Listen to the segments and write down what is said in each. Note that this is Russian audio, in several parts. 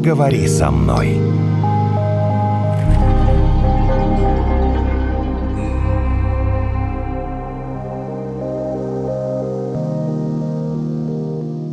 поговори со мной.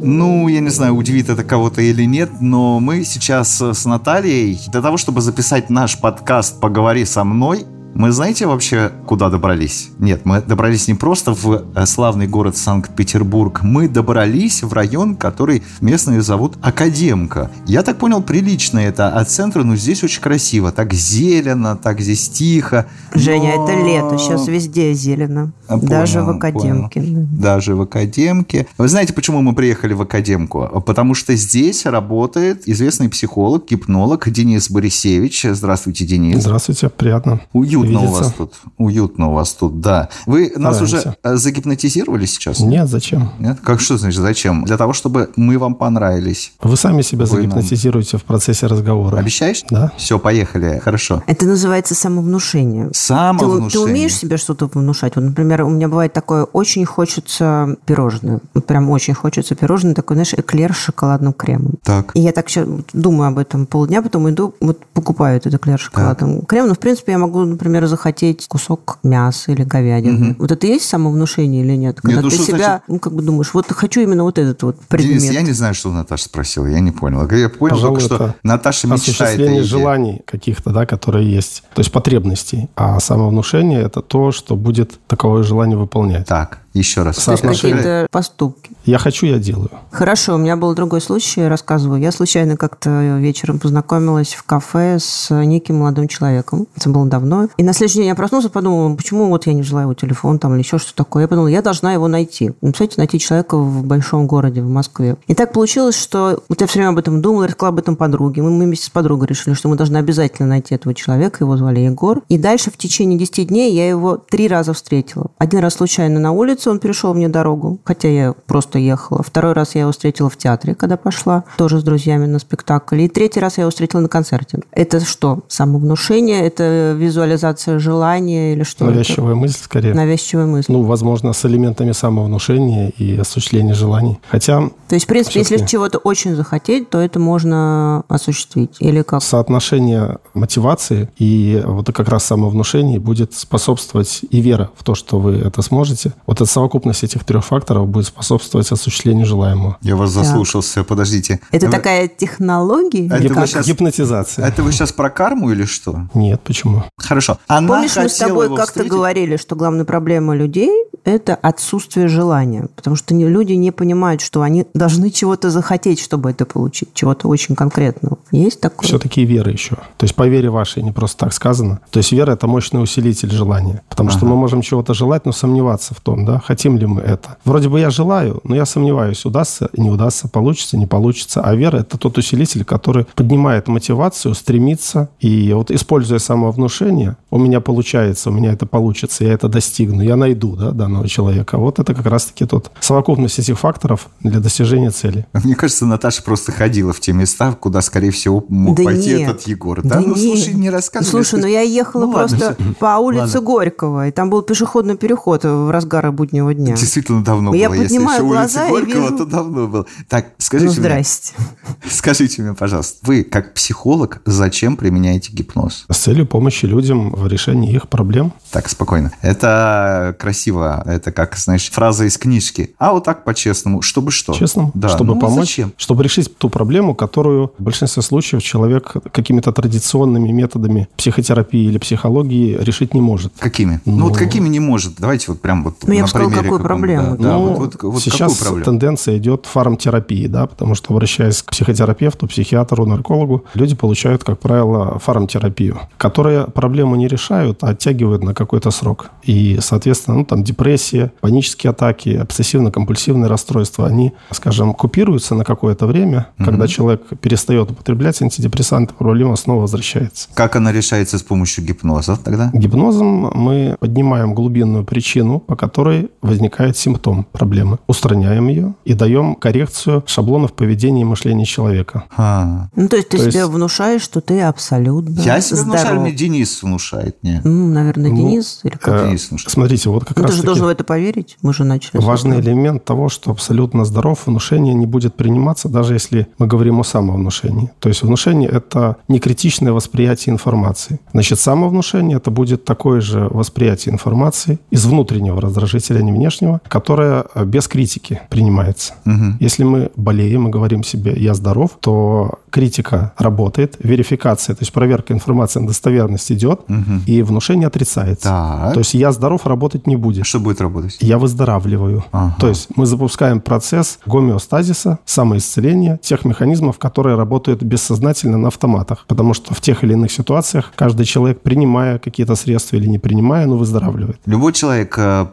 Ну, я не знаю, удивит это кого-то или нет, но мы сейчас с Натальей для того, чтобы записать наш подкаст «Поговори со мной», мы знаете вообще, куда добрались? Нет, мы добрались не просто в э, славный город Санкт-Петербург, мы добрались в район, который местные зовут Академка. Я так понял, прилично это от центра, но здесь очень красиво. Так зелено, так здесь тихо. Женя, но... это лето, сейчас везде зелено. А, понял, Даже в Академке. Понял. Даже в Академке. Вы знаете, почему мы приехали в Академку? Потому что здесь работает известный психолог, гипнолог Денис Борисевич. Здравствуйте, Денис. Здравствуйте, приятно. Уютно уютно видеться. у вас тут. Уютно у вас тут, да. Вы нас уже э, загипнотизировали сейчас? Нет, зачем? Нет? Как что значит зачем? Для того, чтобы мы вам понравились. Вы сами себя Вы загипнотизируете нам... в процессе разговора. Обещаешь? Да. Все, поехали. Хорошо. Это называется самовнушение. Самовнушение. Ты, ты умеешь себе что-то внушать? Вот, например, у меня бывает такое, очень хочется пирожное. Прям очень хочется пирожное, такой, знаешь, эклер с шоколадным кремом. Так. И я так сейчас думаю об этом полдня, потом иду, вот покупаю этот эклер с шоколадным так. кремом. Но, в принципе, я могу, например, например, захотеть кусок мяса или говядины. Угу. Вот это и есть самовнушение или нет? Когда нет, ну, ты себя, значит... ну, как бы думаешь, вот хочу именно вот этот вот предмет. Денис, я не знаю, что Наташа спросила, я не понял. Я понял Пожалуй, только, что Наташа мечтает. Осуществление желаний каких-то, да, которые есть. То есть потребностей. А самовнушение – это то, что будет таковое желание выполнять. Так. Еще раз. Какие-то поступки. Я хочу, я делаю. Хорошо, у меня был другой случай, рассказываю. Я случайно как-то вечером познакомилась в кафе с неким молодым человеком. Это было давно. И на следующий день я проснулся, подумала, почему вот я не взяла его телефон там или еще что такое. Я подумала, я должна его найти. Ну, кстати, найти человека в большом городе, в Москве. И так получилось, что вот я все время об этом думала, рассказала об этом подруге. Мы, мы вместе с подругой решили, что мы должны обязательно найти этого человека. Его звали Егор. И дальше в течение 10 дней я его три раза встретила. Один раз случайно на улице, он перешел мне дорогу, хотя я просто ехала. Второй раз я его встретила в театре, когда пошла, тоже с друзьями на спектакль. И третий раз я его встретила на концерте. Это что? Самовнушение? Это визуализация желания или что? Навязчивая это? мысль, скорее. Навязчивая мысль. Ну, возможно, с элементами самовнушения и осуществления желаний. Хотя... То есть, в принципе, если чего-то очень захотеть, то это можно осуществить? Или как? Соотношение мотивации и вот как раз самовнушение будет способствовать и вера в то, что вы это сможете. Вот эта совокупность этих трех факторов будет способствовать осуществлению желаемого. Я вас заслушался, подождите. Это вы... такая технология? Это как? Сейчас... Гипнотизация. Это вы сейчас про карму или что? Нет, почему? Хорошо. Она Помнишь, мы с тобой как-то встретить? говорили, что главная проблема людей – это отсутствие желания. Потому что люди не понимают, что они должны чего-то захотеть, чтобы это получить. Чего-то очень конкретного. Есть такое? Все-таки вера еще. То есть по вере вашей, не просто так сказано. То есть вера – это мощный усилитель желания. Потому ага. что мы можем чего-то желать, но сомневаться в том, да, хотим ли мы это. Вроде бы я желаю, но я сомневаюсь, удастся, не удастся, получится, не получится. А вера – это тот усилитель, который поднимает мотивацию, стремится. И вот используя самовнушение, у меня получается, у меня это получится, я это достигну, я найду да, данного человека. Вот это как раз-таки тот совокупность этих факторов для достижения цели. Мне кажется, Наташа просто ходила в те места, куда, скорее всего, мог да пойти нет. этот Егор. Да, да ну нет. слушай, не рассказывай. Слушай, ну я ехала ну, просто ладно. по улице ладно. Горького, и там был пешеходный переход в разгар буднего дня. Действительно давно я было. Если глаза улица Горького, вижу... то давно было. Так, скажите ну, здрасте. мне. Скажите мне, пожалуйста, вы, как психолог, зачем применяете гипноз? С целью помощи людям в решении их проблем. Так, спокойно. Это красиво. Это как, знаешь, фраза из книжки. А вот так по-честному. Чтобы что? Честно. Да. Чтобы ну, помочь. Зачем? Чтобы решить ту проблему, которую в большинстве случаев человек какими-то традиционными методами психотерапии или психологии решить не может. Какими? Ну, ну вот какими не может? Давайте вот прям вот ну, на примере. какую проблему? Да, да, ну, вот, вот, вот сейчас тенденция идет фармтерапии, да, потому что, обращаясь к психотерапевту, психиатру, наркологу, люди получают, как правило, фармтерапию, которая проблему не решают, а оттягивают на какой-то срок. И, соответственно, ну, там депрессия, панические атаки, обсессивно-компульсивные расстройства, они, скажем, купируются на какое-то время, mm-hmm. когда человек перестает употреблять антидепрессанты, проблема снова возвращается. Как она решается с помощью гипноза тогда? Гипнозом мы поднимаем глубинную причину, по которой возникает симптом проблемы. Устраняем ее и даем коррекцию шаблонов поведения и мышления человека. А. Ну, то есть ты То себе есть- внушаешь, что ты абсолютно Я себе внушаю, здоров. мне Денис внушает мне. М, наверное, Ну, Денис или как? Э, Денис внушает. Смотрите, вот как Ну, ты раз же таки должен в это поверить. Мы же начали. важный элемент того, что абсолютно здоров, внушение не будет приниматься, даже если мы говорим о самовнушении. То есть внушение – это не критичное восприятие информации. Значит, самовнушение – это будет такое же восприятие информации из внутреннего раздражителя, не внешнего, которое э, без критики принимается. Мгм. Если мы болеем и говорим себе «я здоров», то критика работает, верификация, то есть проверка информации на достоверность идет, и внушение отрицается. Так. То есть «я здоров» работать не будет. Что будет работать? Я выздоравливаю. Ага. То есть мы запускаем процесс гомеостазиса, самоисцеления тех механизмов, которые работают бессознательно на автоматах. Потому что в тех или иных ситуациях каждый человек, принимая какие-то средства или не принимая, ну, выздоравливает. Любой человек э,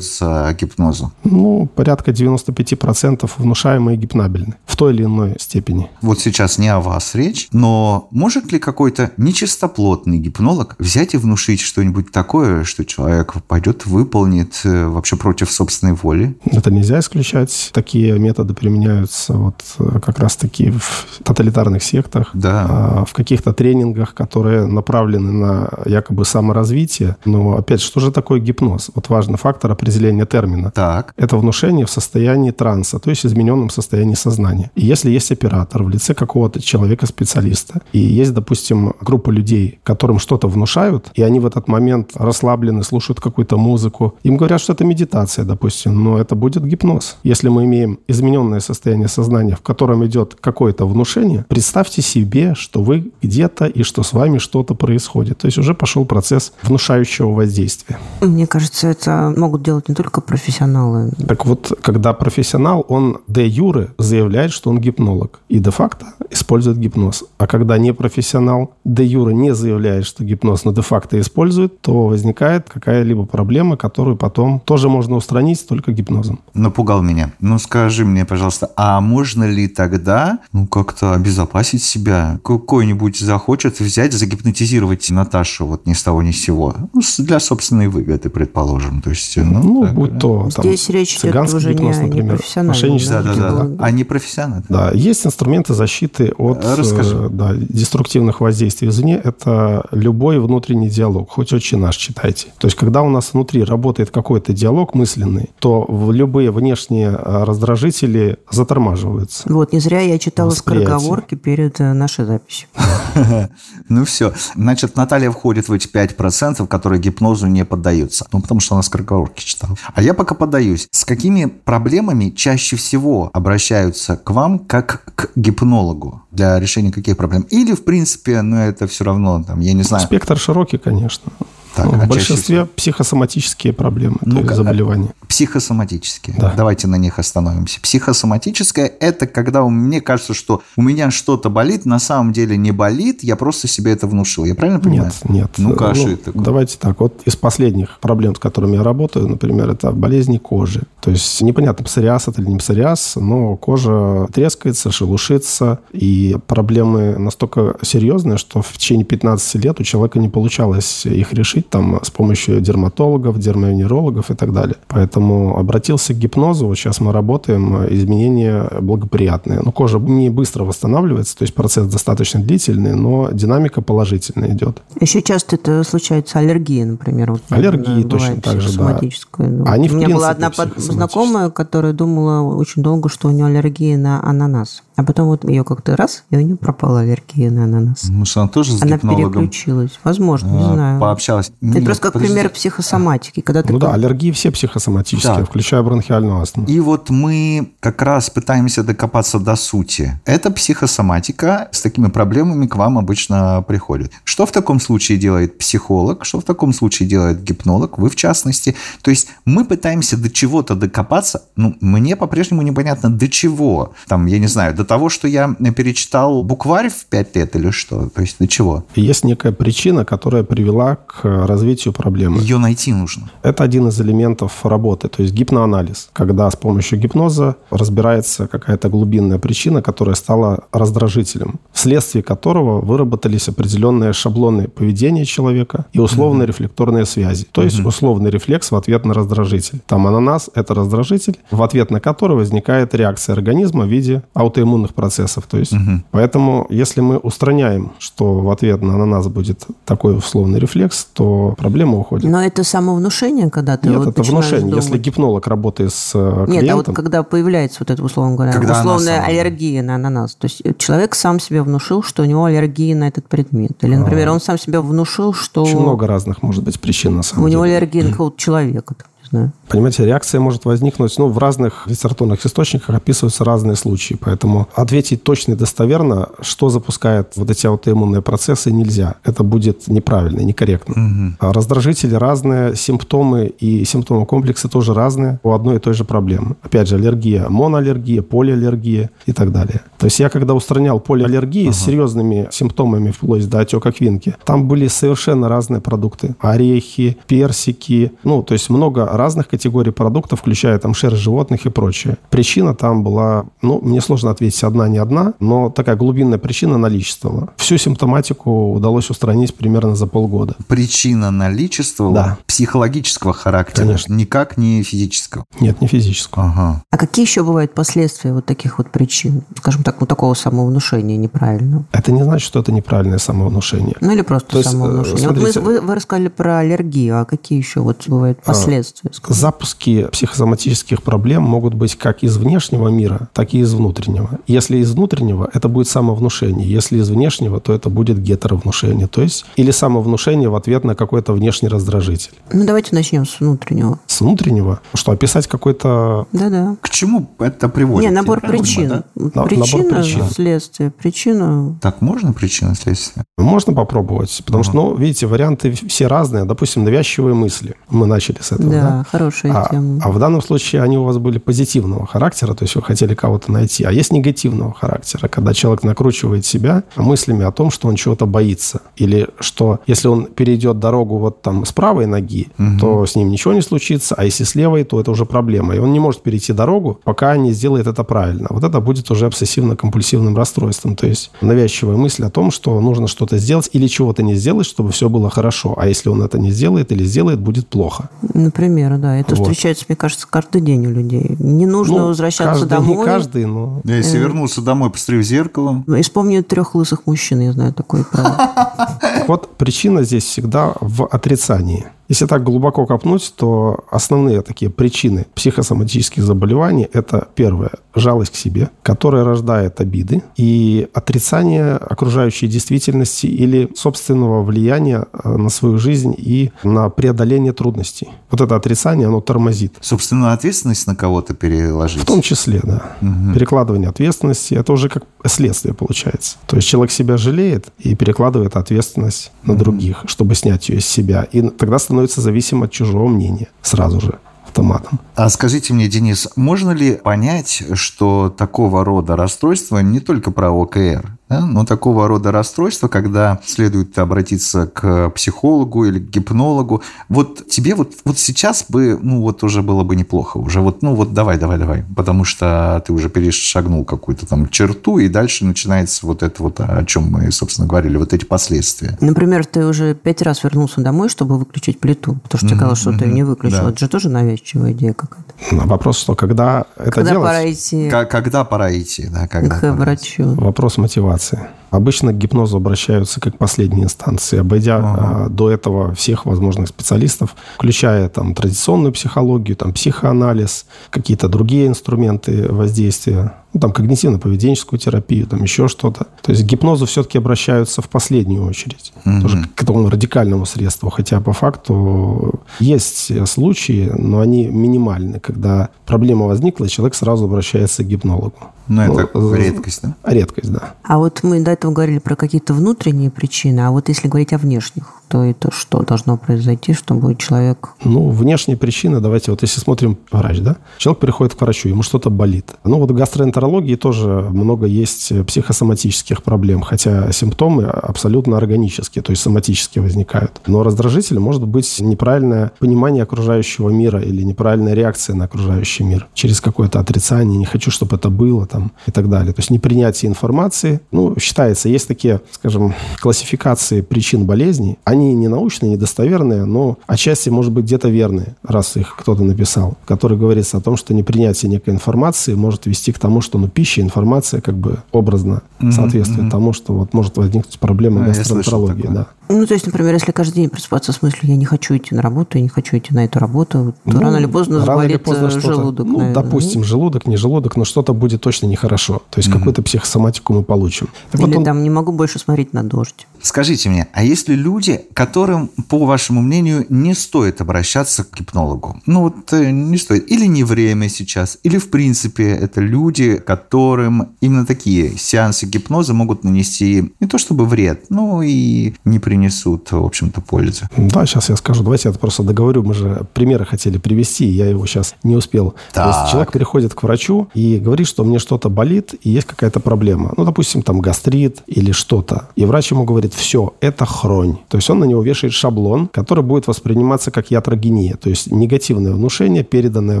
поддается гипнозу. Ну, порядка 95% внушаемые гипнабельны в той или иной степени. Вот сейчас не о вас речь, но может ли какой-то нечистоплотный гипнолог взять и внушить что-нибудь такое, что человек пойдет, выполнит э, вообще против собственной воли? Это нельзя исключать. Такие методы применяются вот э, как раз-таки в тоталитарных сектах, Да. а, в каких-то тренингах, которые направлены на якобы саморазвитие. Но опять, что же такое гипноз? Вот важный фактор определения термина. Так. Это внушение в состоянии транса, то есть измененном состоянии сознания. И если есть оператор в лице какого-то человека-специалиста, и есть, допустим, группа людей, которым что-то внушают, и они в этот момент расслаблены, слушают какую-то музыку, им говорят, что это медитация, допустим, но это будет гипноз. Если мы имеем измененное состояние сознания, в котором идет какое-то внушение, представьте себе, что вы где-то и что с вами что-то происходит. То есть уже пошел процесс внушающего воздействия. Мне кажется, это могут делать не только профессионалы. Так вот, когда профессионал, он де юре заявляет, что он гипнолог, и де-факто использует гипноз. А когда не профессионал, де юре не заявляет, что гипноз, но де-факто использует, то возникает какая-либо проблема, которую потом тоже можно устранить только гипнозом. Напугал меня. Ну, скажи мне, пожалуйста, а можно ли тогда, ну, как-то обезопасить себя? Какой-нибудь захочет взять, загипнотизировать Наташу вот ни с того ни с сего? Ну, для собственной выгоды, предположим. То есть, ну, Ну, так, будь да. то там, Здесь речь идет цыганский уже не, гипноз, не например, профессиональный. мошенничество. Да, да, да, да. А не профессионально? Да, есть инструменты защиты от А, Расскажи. э, да, деструктивных воздействий извне. Это любой внутренний диалог, хоть отче наш читайте. То есть, когда у нас внутри работает какой-то диалог мысленный, то в любые внешние э, раздражители затормаживаются. Вот, не зря я читала Восприятие. скороговорки перед э, нашей записью. Ну все. Значит, Наталья входит в эти 5%, которые гипнозу не поддаются. Ну, потому что она скороговорки читала. А я пока поддаюсь. С какими проблемами чаще всего обращаются к вам как к гипнологу для решения каких проблем? Или, в принципе, ну, это все равно, там, я не знаю. Спектр широкий, конечно. Так, Ну, а в большинстве психосоматические проблемы, Ну-ка, есть заболевания. Психосоматические. Да. Давайте на них остановимся. Психосоматическое – это когда мне кажется, что у меня что-то болит, на самом деле не болит, я просто себе это внушил. Я правильно понимаю? Нет, нет. Ну-ка, а Ну, такое? Давайте так. Вот из последних проблем, с которыми я работаю, например, это болезни кожи. То есть непонятно, псориаз это или не псориаз, но кожа трескается, шелушится, и проблемы настолько серьезные, что в течение 15 лет у человека не получалось их решить там с помощью дерматологов, дермовенерологов и так далее. Поэтому обратился к гипнозу. Вот сейчас мы работаем, изменения благоприятные. Ну, кожа не быстро восстанавливается, то есть процесс достаточно длительный, но динамика положительная идет. Еще часто это случается аллергия, например. Вот, Аллергии да, точно так же, да. ну, Они, У меня была одна знакомая, которая думала очень долго, что у нее аллергия на ананас. А потом вот ее как-то раз, и у нее пропала аллергия на ананас. Может, она тоже с Она переключилась. Возможно, не а, знаю. пообщалась? Это Нет, просто как подожди. пример психосоматики. Когда ты Ну да, аллергии все психосоматические, Да. включая бронхиальную астму. И вот мы как раз пытаемся докопаться до сути. Это психосоматика. С такими проблемами к вам обычно приходят. Что в таком случае делает психолог? Что в таком случае делает гипнолог? Вы в частности. То есть мы пытаемся до чего-то докопаться. Ну, мне по-прежнему непонятно до чего. Там, я не знаю, до того, что я перечитал букварь в пять лет или что? То есть до чего? Есть некая причина, которая привела к развитию проблемы. Ее найти нужно. Это один из элементов работы, то есть гипноанализ, когда с помощью гипноза разбирается какая-то глубинная причина, которая стала раздражителем, вследствие которого выработались определенные шаблоны поведения человека и условные mm-hmm. рефлекторные связи. То есть условный рефлекс в ответ на раздражитель. Там ананас – это раздражитель, в ответ на который возникает реакция организма в виде аутоиммунных процессов. То есть, mm-hmm. Поэтому, если мы устраняем, что в ответ на ананас будет такой условный рефлекс, то проблема уходит. Но это самовнушение, когда ты Нет, вот это внушение. Думать. Если гипнолог работает с клиентом... Нет, а вот когда появляется вот это, условно говоря, когда условная аллергия на ананас, то есть человек сам себе внушил, что у него аллергия на этот предмет. Или, например, а. он сам себе внушил, что... Очень много разных может быть причин, на самом у деле. У него аллергия на какого-то человека знаю. Понимаете, реакция может возникнуть, ну, в разных литературных источниках описываются разные случаи, поэтому ответить точно и достоверно, что запускает вот эти аутоиммунные процессы, нельзя. Это будет неправильно, некорректно. Угу. Раздражители разные, симптомы и симптомы комплекса тоже разные у одной и той же проблемы. Опять же, аллергия, моноаллергия, полиаллергия и так далее. То есть я, когда устранял полиаллергии ага. с серьезными симптомами вплоть до отека квинки, там были совершенно разные продукты. Орехи, персики, ну, то есть много разных категорий продуктов, включая там шерсть животных и прочее. Причина там была, ну, мне сложно ответить, одна не одна, но такая глубинная причина наличествовала. Всю симптоматику удалось устранить примерно за полгода. Причина наличествовала? Да. Психологического характера? Конечно. Никак не физического? Нет, не физического. Ага. А какие еще бывают последствия вот таких вот причин? Скажем так, вот такого самовнушения неправильного? Это не значит, что это неправильное самовнушение. Ну или просто То самовнушение. Есть, смотрите, вот мы, вы, вы рассказали про аллергию, а какие еще вот бывают а, последствия? Запуски психосоматических проблем могут быть как из внешнего мира, так и из внутреннего. Если из внутреннего, это будет самовнушение. Если из внешнего, то это будет гетеровнушение. То есть или самовнушение в ответ на какой-то внешний раздражитель. Ну, давайте начнем с внутреннего. С внутреннего? Что, описать какой-то... Да-да. К чему это приводит? Не, набор причин. Да? Причина, набор причин. следствие. Причина... Так можно причина, следствие? Можно попробовать. Потому ага. что, ну, видите, варианты все разные. Допустим, навязчивые мысли. Мы начали с этого, да? Да, хорошая а, тема. А в данном случае они у вас были позитивного характера, то есть вы хотели кого-то найти. А есть негативного характера, когда человек накручивает себя мыслями о том, что он чего-то боится. Или что если он перейдет дорогу вот там с правой ноги, угу. то с ним ничего не случится, а если с левой, то это уже проблема. И он не может перейти дорогу, пока не сделает это правильно. Вот это будет уже обсессивно-компульсивным расстройством. То есть навязчивая мысль о том, что нужно что-то сделать или чего-то не сделать, чтобы все было хорошо. А если он это не сделает или сделает, будет плохо. Например, да. Это вот. встречается, мне кажется, каждый день у людей. Не нужно ну, возвращаться каждый, домой. Не каждый, но... Да, если э... вернуться домой, посмотри в зеркало. И вспомни трех лысых мужчин, я знаю такое правило. Вот причина здесь всегда в отрицании. Если так глубоко копнуть, то основные такие причины психосоматических заболеваний – это первое – жалость к себе, которая рождает обиды и отрицание окружающей действительности или собственного влияния э, на свою жизнь и на преодоление трудностей. Вот это отрицание, оно тормозит. Собственную ответственность на кого-то переложить? В том числе, да. Угу. Перекладывание ответственности – это уже как следствие получается. То есть человек себя жалеет и перекладывает ответственность на других, чтобы снять ее с себя. И тогда становится зависим от чужого мнения сразу же автоматом. А скажите мне, Денис, можно ли понять, что такого рода расстройство не только про ОКР, да? Но такого рода расстройства, когда следует обратиться к психологу или к гипнологу, вот тебе вот, вот сейчас бы, ну вот уже было бы неплохо, уже вот, ну вот давай, давай, давай, потому что ты уже перешагнул какую-то там черту, и дальше начинается вот это вот, о чем мы, собственно, говорили, вот эти последствия. Например, ты уже пять раз вернулся домой, чтобы выключить плиту, потому что тебе казалось, что ты не выключил. Да. Это же тоже навязчивая идея какая-то. Вопрос, что когда это когда делать? Пора идти... Когда пора идти, да, когда к врачу. Вопрос мотивации инстанции. Обычно к гипнозу обращаются как к последней инстанции, обойдя ага. до этого всех возможных специалистов, включая там традиционную психологию, там психоанализ, какие-то другие инструменты воздействия ну, там, когнитивно-поведенческую терапию, там еще что-то. То есть к гипнозу все-таки обращаются в последнюю очередь. Mm-hmm. Тоже к этому радикальному средству. Хотя по факту есть случаи, но они минимальны, когда проблема возникла, и человек сразу обращается к гипнологу. Но ну, это ну, редкость, да? Редкость, да. А вот мы до этого говорили про какие-то внутренние причины, а вот если говорить о внешних, то это что должно произойти, чтобы человек... Ну, внешние причины, давайте вот если смотрим врач, да? Человек приходит к врачу, ему что-то болит. Ну, вот гастроэнтерология гастроэнтерологии тоже много есть психосоматических проблем, хотя симптомы абсолютно органические, то есть соматические возникают. Но раздражитель может быть неправильное понимание окружающего мира или неправильная реакция на окружающий мир через какое-то отрицание, не хочу, чтобы это было там и так далее. То есть непринятие информации. Ну, считается, есть такие, скажем, классификации причин болезней. Они не научные, не достоверные, но отчасти, может быть, где-то верные, раз их кто-то написал, в которой говорится о том, что непринятие некой информации может вести к тому, что ну, пища, информация как бы образно mm-hmm, соответствует mm-hmm. тому, что вот может возникнуть проблема а, гастроэнтерологии. Да. Ну, то есть, например, если каждый день просыпаться с мыслью, я не хочу идти на работу, я не хочу идти на эту работу, то ну, рано или поздно рано заболит или поздно э, желудок. Ну, наверное, допустим, желудок, не желудок, но что-то будет точно нехорошо. То есть, mm-hmm. какую-то психосоматику мы получим. Так или вот он... там не могу больше смотреть на дождь. Скажите мне, а есть ли люди, которым, по вашему мнению, не стоит обращаться к гипнологу? Ну вот э, не стоит. Или не время сейчас, или в принципе это люди, которым именно такие сеансы гипноза могут нанести не то чтобы вред, но и не принесут, в общем-то, пользы. Да, сейчас я скажу. Давайте я просто договорю. Мы же примеры хотели привести, я его сейчас не успел. Так. То есть человек приходит к врачу и говорит, что мне что-то болит и есть какая-то проблема. Ну, допустим, там гастрит или что-то. И врач ему говорит, все, это хронь. То есть он на него вешает шаблон, который будет восприниматься как ятрогения, то есть негативное внушение, переданное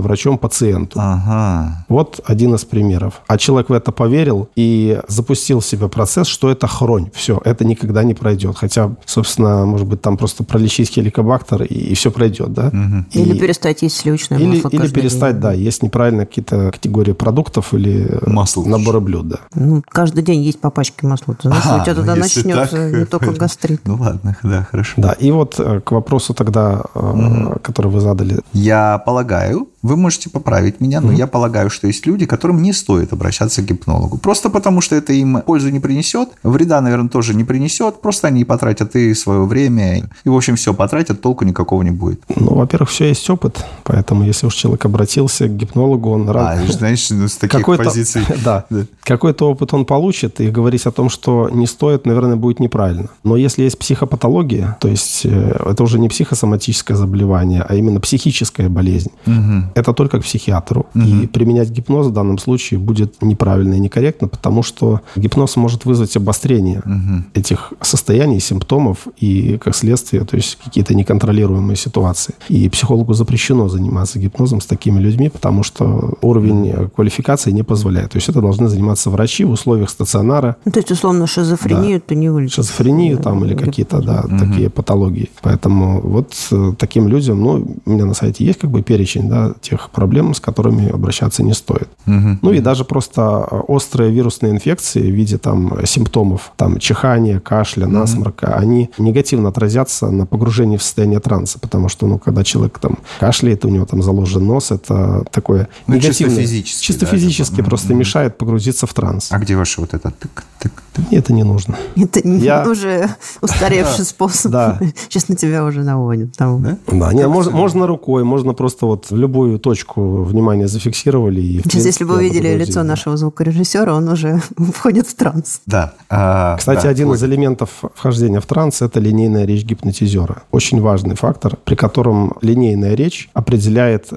врачом пациенту. Ага. Вот один из примеров. А человек в это поверил и запустил в себя процесс, что это хронь. Все, это никогда не пройдет. Хотя, собственно, может быть, там просто пролечить хеликобактер и, и все пройдет, да? Угу. И, или перестать есть сливочное или, масло Или перестать, день. да, есть неправильно какие-то категории продуктов или масло наборы блюд, да. Ну, каждый день есть по пачке масла. Ты знаешь, а, у тебя тогда ну, начнется так... не только гастрит. Ну ладно, да, хорошо. Да, и вот э, к вопросу тогда, угу. который вы задали. Я полагаю, вы можете поправить меня, но mm-hmm. я полагаю, что есть люди, которым не стоит обращаться к гипнологу. Просто потому, что это им пользу не принесет, вреда, наверное, тоже не принесет. Просто они потратят и свое время, и, в общем, все потратят, толку никакого не будет. Ну, во-первых, все есть опыт, поэтому если уж человек обратился к гипнологу, он рад... А, знаешь, ну, с таких какой-то, позиций... Да, какой-то опыт он получит, и говорить о том, что не стоит, наверное, будет неправильно. Но если есть психопатология, то есть э, это уже не психосоматическое заболевание, а именно психическая болезнь, угу это только к психиатру. Угу. И применять гипноз в данном случае будет неправильно и некорректно, потому что гипноз может вызвать обострение угу. этих состояний, симптомов и, как следствие, то есть какие-то неконтролируемые ситуации. И психологу запрещено заниматься гипнозом с такими людьми, потому что уровень квалификации не позволяет. То есть это должны заниматься врачи в условиях стационара. Ну, то есть, условно, шизофрению да. ты не вылечишь. Шизофрению там или какие-то, да, угу. такие патологии. Поэтому вот э, таким людям, ну, у меня на сайте есть как бы перечень, да, тех проблем, с которыми обращаться не стоит. Угу. Ну и даже просто острые вирусные инфекции в виде там симптомов, там чихания, кашля, насморка, угу. они негативно отразятся на погружении в состояние транса, потому что, ну, когда человек там кашляет, у него там заложен нос, это такое ну, негативное. Чисто физически. Чисто да, физически это... просто угу. мешает погрузиться в транс. А где ваше вот это тык, тык, Мне это не нужно. Это Я... уже устаревший способ. Да. Сейчас на тебя уже наводят. Да? Да, можно рукой, можно просто вот в любую точку внимания зафиксировали. И, Сейчас, если бы вы видели лицо нашего звукорежиссера, он уже входит в транс. Да. А, Кстати, да, один входит. из элементов вхождения в транс – это линейная речь гипнотизера. Очень важный фактор, при котором линейная речь определяет,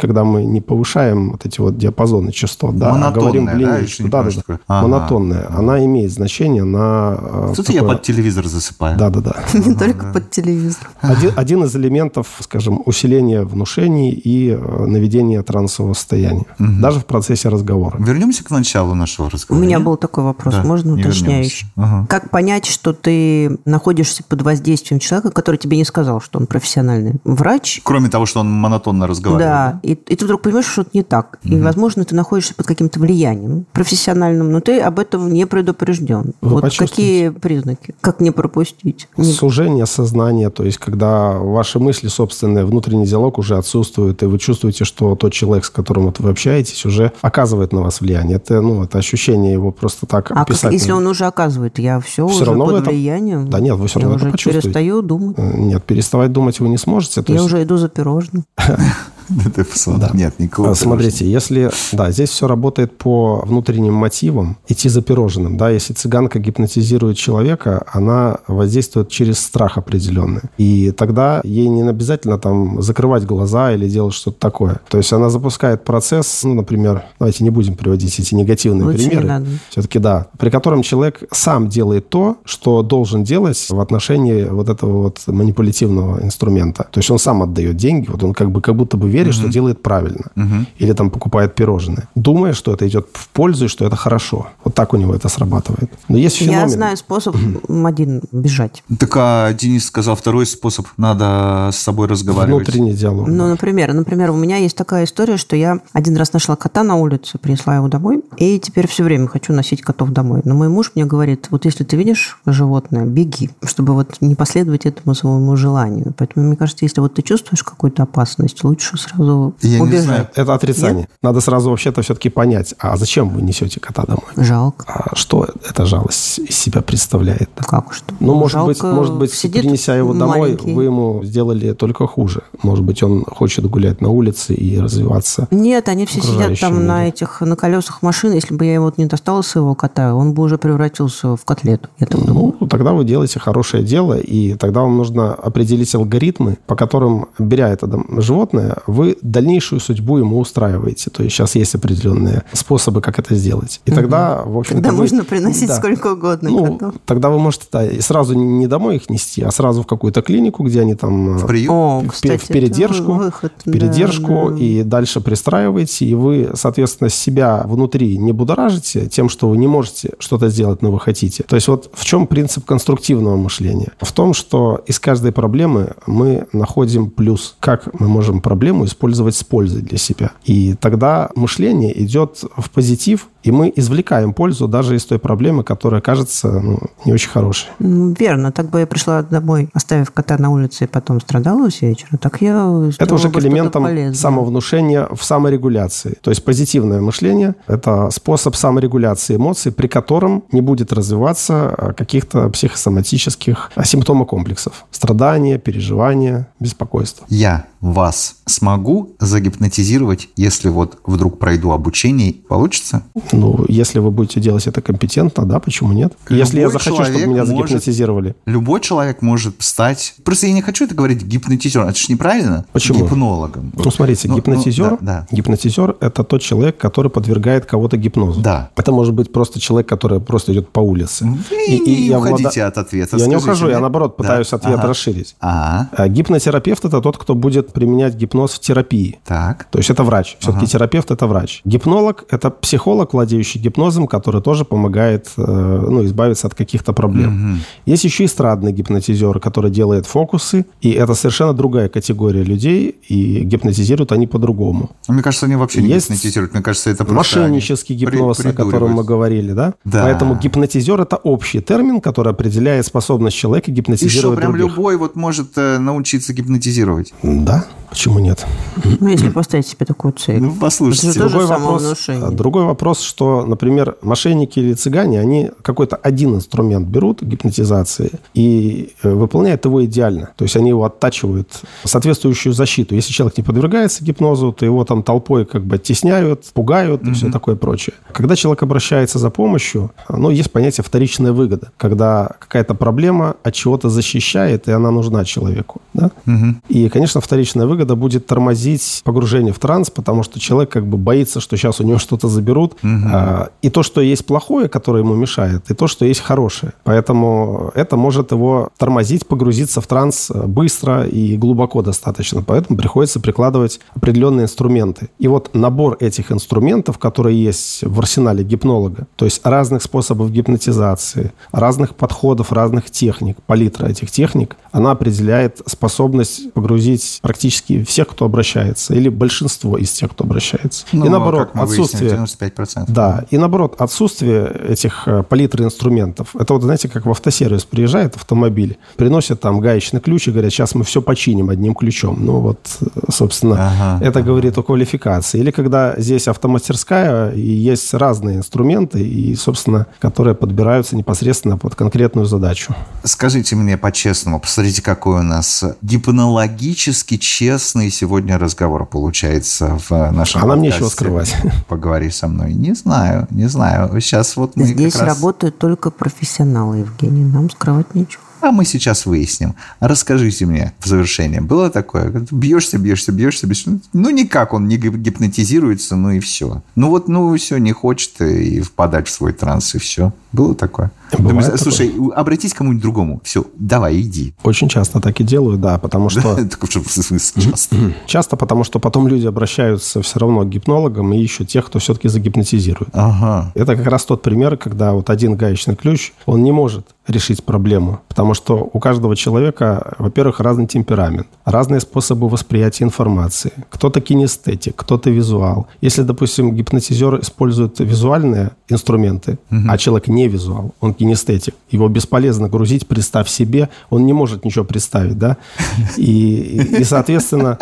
когда мы не повышаем вот эти вот диапазоны частот, да, а говорим в линейку. Да, да, да. Ага. Монотонная. Она имеет значение на... Тут такое... я под телевизор засыпаю. Да, да, да. Не только под телевизор. Один из элементов, скажем, усиления внушений и э, наведения трансового состояния. Даже в процессе разговора. Вернемся к началу нашего разговора. У меня был такой вопрос, да, можно уточняющий? Как понять, что ты находишься под воздействием человека, который тебе не сказал, что он профессиональный врач? Кроме того, что он монотонно разговаривает. Да, да? И, и ты вдруг понимаешь, что это не так. Угу. И, возможно, ты находишься под каким-то влиянием профессиональным, но ты об этом не предупрежден. Вы вот какие признаки? Как не пропустить? Сужение сознания, то есть когда ваши мысли, собственные, внутренний диалог уже отсутствует, и вы чувствуете, что тот человек, с которым вот вы общаетесь, уже оказывает на вас влияние. Это, ну, это ощущение его просто так а описать. Как, если он уже оказывает, я все, все уже равно под это... влиянием? Да нет, вы все равно я это уже почувствуете. перестаю думать. Нет, переставать думать вы не сможете. я есть... уже иду за пирожным. 唉 Да. Нет, никакого. Смотрите, если... Да, здесь все работает по внутренним мотивам, идти за пирожным. Да, если цыганка гипнотизирует человека, она воздействует через страх определенный. И тогда ей не обязательно там закрывать глаза или делать что-то такое. То есть она запускает процесс, ну, например, давайте не будем приводить эти негативные Лучше примеры. надо. Все-таки да. При котором человек сам делает то, что должен делать в отношении вот этого вот манипулятивного инструмента. То есть он сам отдает деньги, вот он как бы как будто бы верит, что делает правильно. Или там покупает пирожные. Думая, что это идет в пользу и что это хорошо. Вот так у него это срабатывает. Но есть феномен. Я знаю способ один бежать. Так, а Денис сказал второй способ. Надо с собой разговаривать. Внутренний диалог. Ну, например, например, у меня есть такая история, что я один раз нашла кота на улице, принесла его домой, и теперь все время хочу носить котов домой. Но мой муж мне говорит, вот если ты видишь животное, беги, чтобы вот не последовать этому своему желанию. Поэтому, мне кажется, если вот ты чувствуешь какую-то опасность, лучше сразу Я не убежать. знаю. Это отрицание. Надо сразу вообще-то все-таки понять, а зачем вы несете кота домой? Жалко. А что эта жалость из себя представляет? Как что? Ну, может Жалко, быть, может быть, сидит принеся его домой, маленький. вы ему сделали только хуже. Может быть, он хочет гулять на улице и развиваться. Нет, они все сидят там на мире. этих, на колесах машин. Если бы я его вот не достала своего кота, он бы уже превратился в котлету. Я так думаю. Ну, тогда вы делаете хорошее дело, и тогда вам нужно определить алгоритмы, по которым, беря это животное, вы дальнейшую судьбу ему устраиваете. То есть сейчас есть определенные способы, как это сделать. И тогда, в общем Тогда можно приносить сколько угодно Ну, котов. тогда вы можете да, и сразу не домой их нести, а сразу в какую-то клинику, где они там... В э, приют? О, в кстати, в передержку, выход, в передержку да, да. и дальше пристраиваете, и вы, соответственно, себя внутри не будоражите тем, что вы не можете что-то сделать, но вы хотите. То есть вот в чем принцип конструктивного мышления? В том, что из каждой проблемы мы находим плюс. Как мы можем проблему использовать с пользой для себя. И тогда мышление идет в позитив, и мы извлекаем пользу даже из той проблемы, которая кажется ну, не очень хорошей. Ну, Верно. Так бы я пришла домой, оставив кота на улице, и потом страдала весь вечер. Так я Это уже к элементам самовнушения в саморегуляции. То есть позитивное мышление – это способ саморегуляции эмоций, при котором не будет развиваться а, каких-то психосоматических а, симптомов комплексов. Страдания, переживания, беспокойство. Я вас смогу загипнотизировать, если вот вдруг пройду обучение, получится? Ну, если вы будете делать это компетентно, да, почему нет? если я Любой захочу, чтобы меня может- загипнотизировали. Любой человек может стать... Просто я не хочу это говорить гипнотизером. Это же неправильно. Почему? Гипнологом. Ну, смотрите, Ну, ну, гипнотизер, да, да. гипнотизер – это тот человек, который подвергает кого-то гипнозу. Да. Это может быть просто человек, который просто идет по улице. Вы не я уходите влада- от ответа. Я не ухожу, я мне. наоборот Да. пытаюсь ответ Ага. расширить. Ага. А Гипнотерапевт – это тот, кто будет применять гипноз в терапии. Так. То есть это врач. Все-таки терапевт – это врач. Гипнолог – это психолог, владеющий гипнозом, который тоже помогает э, ну, избавиться от каких-то проблем. Есть еще эстрадный гипнотизер, который делает фокусы, и это совершенно другая категория людей, и гипнотизируют они по-другому. Мне кажется, они вообще не Есть гипнотизируют. Мне кажется, это просто Мошеннический они при- гипноз, о котором мы говорили, да? Да. Поэтому гипнотизер – это общий термин, который определяет способность человека И что, гипнотизировать прям других. любой вот может э, научиться гипнотизировать? Да, почему нет? Ну, если поставить себе такую цель. Ну, послушайте. Другой вопрос, самовнушение. другой вопрос, что, например, мошенники или цыгане, они какой-то один инструмент берут гипнотизации и э, выполняют его идеально. То есть они его оттачивают соответствующую защиту. Если человек не подвергается гипнозу, то его там толпой как бы оттесняют, пугают и все такое прочее. Когда человек обращается за помощью, ну, есть понятие вторичная выгода, когда какая-то проблема от чего-то защищает, и она нужна человеку. Да? И, конечно, вторичная выгода будет тормозить погружение в транс, потому что человек как бы боится, что сейчас у него что-то заберут. А, и то, что есть плохое, которое ему мешает, и то, что есть хорошее. Поэтому это может его тормозить, погрузиться в транс э, быстро и глубоко достаточно. Поэтому приходится прикладывать определенные инструменты. И вот набор этих инструментов, которые есть в арсенале гипнолога, то есть разных способов гипнотизации, разных подходов, разных техник, палитра этих техник, она определяет способность погрузить практически всех, кто обращается, или большинство из тех, кто обращается. Ну, и наоборот, как мы выяснили, отсутствие... 95%. Да, и наоборот, отсутствие этих э, палитры инструментов. Это вот, знаете, как в автосервис приезжает автомобиль, приносят там гаечный ключ и говорят, сейчас мы все починим одним ключом. Ну вот, э, собственно, Ага, это говорит о квалификации. Или когда здесь автомастерская, и есть разные инструменты, и, собственно, которые подбираются непосредственно под конкретную задачу. Скажите мне по-честному, посмотрите, какой у нас гипнологически честный чудесный сегодня разговор получается в нашем А нам нечего скрывать. Поговори со мной. Не знаю, не знаю. Сейчас вот мы Здесь раз... работают только профессионалы, Евгений. Нам скрывать нечего. А мы сейчас выясним. Расскажите мне в завершение. Было такое? Бьешься, бьешься, бьешься, бьешься. Ну, никак он не гипнотизируется, ну и все. Ну вот, ну все, не хочет и впадать в свой транс, и все. Было такое? Бывает такое. Слушай, обратись к кому-нибудь другому. Все, давай, иди. Очень часто так и делаю, да, потому что... Часто. Часто потому, что потом люди обращаются все равно к гипнологам и ищут тех, кто все-таки загипнотизирует. Ага. Это как раз тот пример, когда вот один гаечный ключ, он не может решить проблему, потому что у каждого человека, во-первых, разный темперамент, разные способы восприятия информации. Кто-то кинестетик, кто-то визуал. Если, допустим, гипнотизер использует визуальные инструменты, а человек не визуал, он кинестетик, его бесполезно грузить, представь себе, он не может ничего представить, да? И, и, и, соответственно,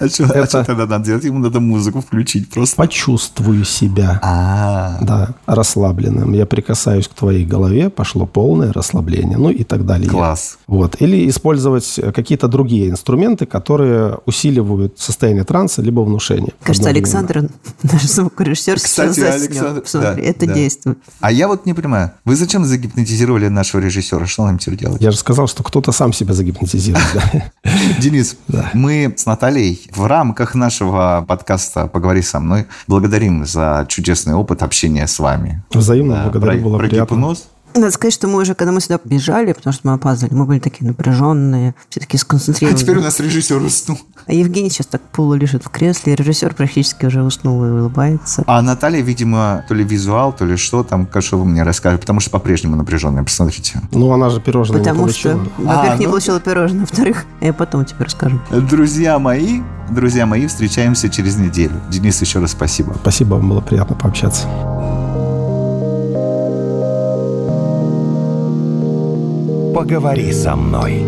А что Это- тогда надо делать? Ему надо музыку включить просто. почувствую себя. А, Да, расслабленным. Я прикасаюсь к твоей голове, пошло полное расслабление, ну и так далее. класс. Вот. Или использовать какие-то другие инструменты, которые усиливают состояние транса либо внушения. Кажется. Александр, наш звукорежиссер, Кстати. Александр- да, это да. действует. А я вот не понимаю, вы зачем загипнотизировали нашего режиссера? Что нам теперь делать? Я же сказал, что кто-то сам себя загипнотизирует. Денис, мы с Натальей в рамках нашего подкаста «Поговори со мной» благодарим за чудесный опыт общения с вами. Взаимно Да, благодарю, про- было про приятно. гипноз. Надо сказать, что мы уже, когда мы сюда бежали, потому что мы опаздывали, мы были такие напряженные, все такие А сконцентрированные. теперь у нас режиссер уснул. А Евгений сейчас так полулежит в кресле, и режиссер практически уже уснул и улыбается. А Наталья, видимо, то ли визуал, то ли что там, как что вы мне расскажете, потому что по-прежнему напряженная, посмотрите. Ну, она же пирожное не Потому что, получила. во-первых, А, не ну. получила пирожное, во-вторых, я потом тебе расскажу. Друзья мои, друзья мои, встречаемся через неделю. Денис, еще раз спасибо. Спасибо, вам было приятно пообщаться. Поговори со мной.